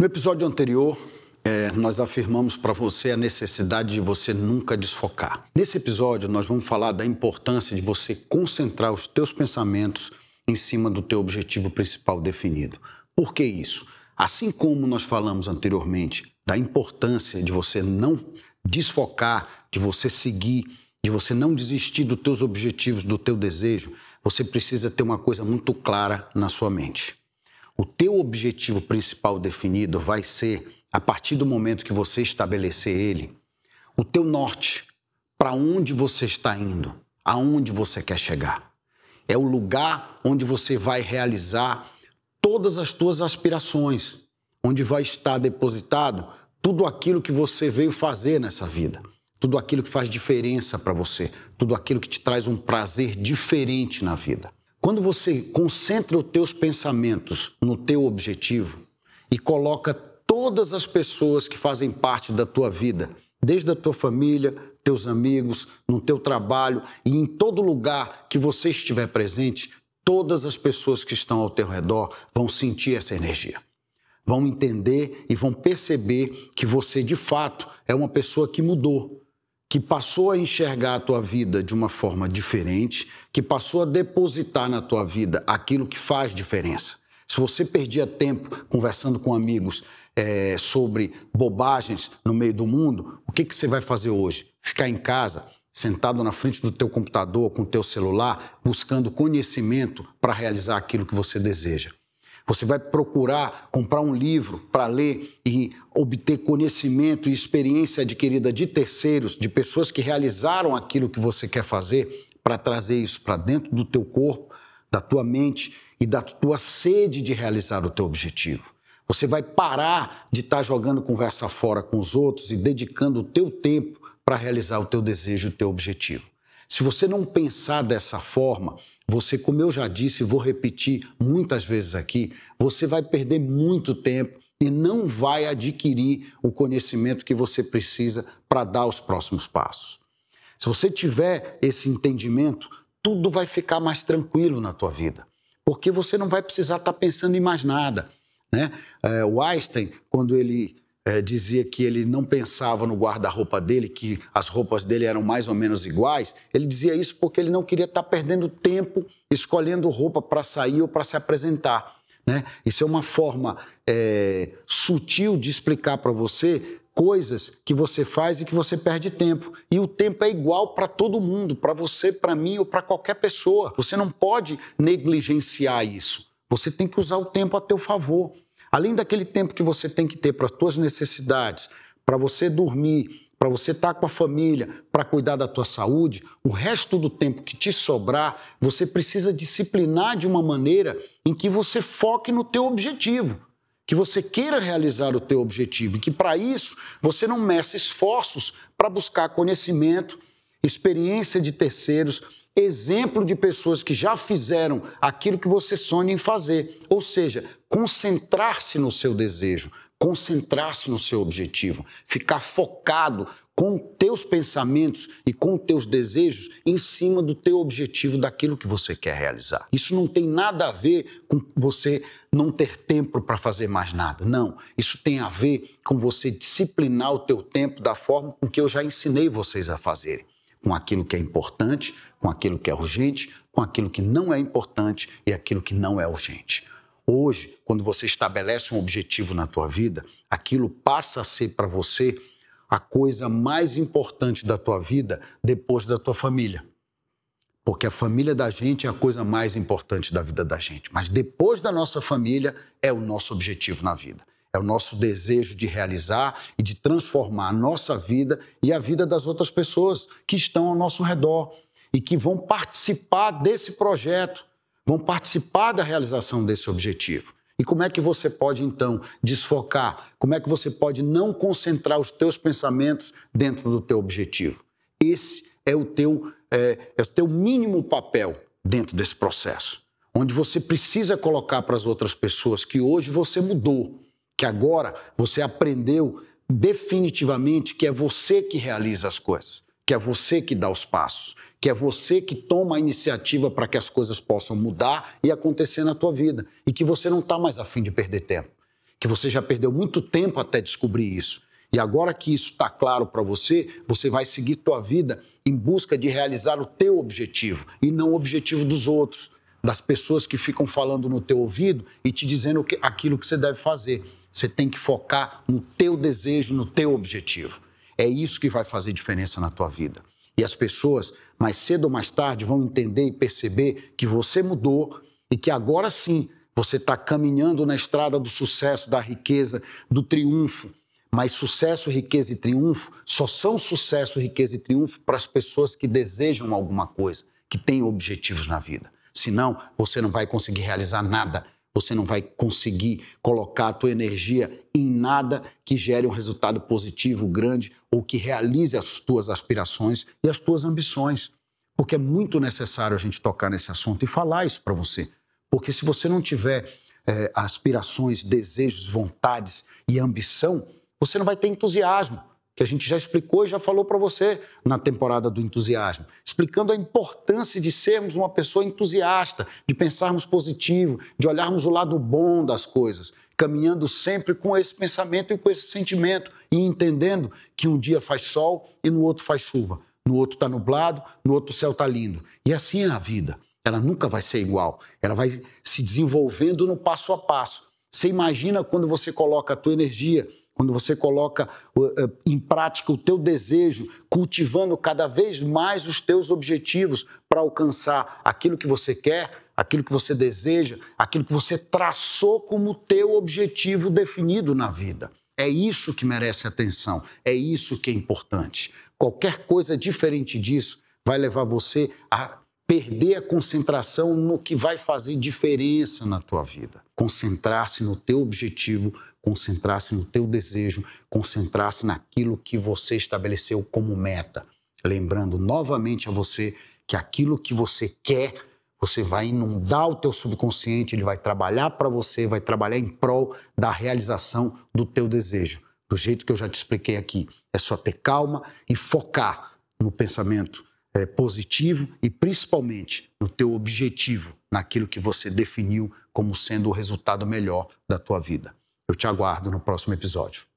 No episódio anterior, é, nós afirmamos para você a necessidade de você nunca desfocar. Nesse episódio, nós vamos falar da importância de você concentrar os teus pensamentos em cima do teu objetivo principal definido. Por que isso? Assim como nós falamos anteriormente da importância de você não desfocar, de você seguir, de você não desistir dos teus objetivos, do teu desejo, você precisa ter uma coisa muito clara na sua mente. O teu objetivo principal definido vai ser, a partir do momento que você estabelecer ele, o teu norte, para onde você está indo, aonde você quer chegar. É o lugar onde você vai realizar todas as tuas aspirações, onde vai estar depositado tudo aquilo que você veio fazer nessa vida, tudo aquilo que faz diferença para você, tudo aquilo que te traz um prazer diferente na vida. Quando você concentra os teus pensamentos no teu objetivo e coloca todas as pessoas que fazem parte da tua vida, desde a tua família, teus amigos, no teu trabalho e em todo lugar que você estiver presente, todas as pessoas que estão ao teu redor vão sentir essa energia. Vão entender e vão perceber que você de fato é uma pessoa que mudou, que passou a enxergar a tua vida de uma forma diferente, que passou a depositar na tua vida aquilo que faz diferença. Se você perdia tempo conversando com amigos é, sobre bobagens no meio do mundo, o que, que você vai fazer hoje? Ficar em casa, sentado na frente do teu computador, com o teu celular, buscando conhecimento para realizar aquilo que você deseja. Você vai procurar comprar um livro para ler e obter conhecimento e experiência adquirida de terceiros, de pessoas que realizaram aquilo que você quer fazer, para trazer isso para dentro do teu corpo, da tua mente e da tua sede de realizar o teu objetivo. Você vai parar de estar tá jogando conversa fora com os outros e dedicando o teu tempo para realizar o teu desejo, o teu objetivo. Se você não pensar dessa forma, você, como eu já disse, vou repetir muitas vezes aqui, você vai perder muito tempo e não vai adquirir o conhecimento que você precisa para dar os próximos passos. Se você tiver esse entendimento, tudo vai ficar mais tranquilo na tua vida, porque você não vai precisar estar tá pensando em mais nada. Né? É, o Einstein, quando ele é, dizia que ele não pensava no guarda-roupa dele, que as roupas dele eram mais ou menos iguais. Ele dizia isso porque ele não queria estar perdendo tempo escolhendo roupa para sair ou para se apresentar. Né? Isso é uma forma é, sutil de explicar para você coisas que você faz e que você perde tempo. E o tempo é igual para todo mundo, para você, para mim ou para qualquer pessoa. Você não pode negligenciar isso. Você tem que usar o tempo a teu favor. Além daquele tempo que você tem que ter para as suas necessidades, para você dormir, para você estar tá com a família, para cuidar da tua saúde, o resto do tempo que te sobrar, você precisa disciplinar de uma maneira em que você foque no teu objetivo, que você queira realizar o teu objetivo e que para isso você não meça esforços para buscar conhecimento, experiência de terceiros, exemplo de pessoas que já fizeram aquilo que você sonha em fazer. Ou seja, concentrar-se no seu desejo, concentrar-se no seu objetivo, ficar focado com teus pensamentos e com teus desejos em cima do teu objetivo, daquilo que você quer realizar. Isso não tem nada a ver com você não ter tempo para fazer mais nada. Não, isso tem a ver com você disciplinar o teu tempo da forma com que eu já ensinei vocês a fazerem, com aquilo que é importante, com aquilo que é urgente, com aquilo que não é importante e aquilo que não é urgente. Hoje, quando você estabelece um objetivo na tua vida, aquilo passa a ser para você a coisa mais importante da tua vida depois da tua família. Porque a família da gente é a coisa mais importante da vida da gente. Mas depois da nossa família é o nosso objetivo na vida. É o nosso desejo de realizar e de transformar a nossa vida e a vida das outras pessoas que estão ao nosso redor e que vão participar desse projeto, vão participar da realização desse objetivo. E como é que você pode então desfocar? Como é que você pode não concentrar os teus pensamentos dentro do teu objetivo? Esse é o teu, é, é o teu mínimo papel dentro desse processo, onde você precisa colocar para as outras pessoas que hoje você mudou, que agora você aprendeu definitivamente que é você que realiza as coisas, que é você que dá os passos, que é você que toma a iniciativa para que as coisas possam mudar e acontecer na tua vida e que você não está mais afim de perder tempo, que você já perdeu muito tempo até descobrir isso. E agora que isso está claro para você, você vai seguir tua vida em busca de realizar o teu objetivo e não o objetivo dos outros, das pessoas que ficam falando no teu ouvido e te dizendo aquilo que você deve fazer. Você tem que focar no teu desejo, no teu objetivo. É isso que vai fazer diferença na tua vida. E as pessoas, mais cedo ou mais tarde, vão entender e perceber que você mudou e que agora sim você está caminhando na estrada do sucesso, da riqueza, do triunfo. Mas sucesso, riqueza e triunfo só são sucesso, riqueza e triunfo para as pessoas que desejam alguma coisa, que têm objetivos na vida. Senão, você não vai conseguir realizar nada você não vai conseguir colocar a tua energia em nada que gere um resultado positivo, grande, ou que realize as tuas aspirações e as tuas ambições. Porque é muito necessário a gente tocar nesse assunto e falar isso para você. Porque se você não tiver é, aspirações, desejos, vontades e ambição, você não vai ter entusiasmo que a gente já explicou e já falou para você na temporada do entusiasmo, explicando a importância de sermos uma pessoa entusiasta, de pensarmos positivo, de olharmos o lado bom das coisas, caminhando sempre com esse pensamento e com esse sentimento e entendendo que um dia faz sol e no outro faz chuva, no outro está nublado, no outro o céu está lindo. E assim é a vida. Ela nunca vai ser igual. Ela vai se desenvolvendo no passo a passo. Você imagina quando você coloca a tua energia quando você coloca eh, em prática o teu desejo, cultivando cada vez mais os teus objetivos para alcançar aquilo que você quer, aquilo que você deseja, aquilo que você traçou como teu objetivo definido na vida. É isso que merece atenção, é isso que é importante. Qualquer coisa diferente disso vai levar você a perder a concentração no que vai fazer diferença na tua vida. Concentrar-se no teu objetivo concentrar-se no teu desejo, concentrar-se naquilo que você estabeleceu como meta. Lembrando novamente a você que aquilo que você quer, você vai inundar o teu subconsciente, ele vai trabalhar para você, vai trabalhar em prol da realização do teu desejo. Do jeito que eu já te expliquei aqui, é só ter calma e focar no pensamento é, positivo e principalmente no teu objetivo, naquilo que você definiu como sendo o resultado melhor da tua vida. Eu te aguardo no próximo episódio.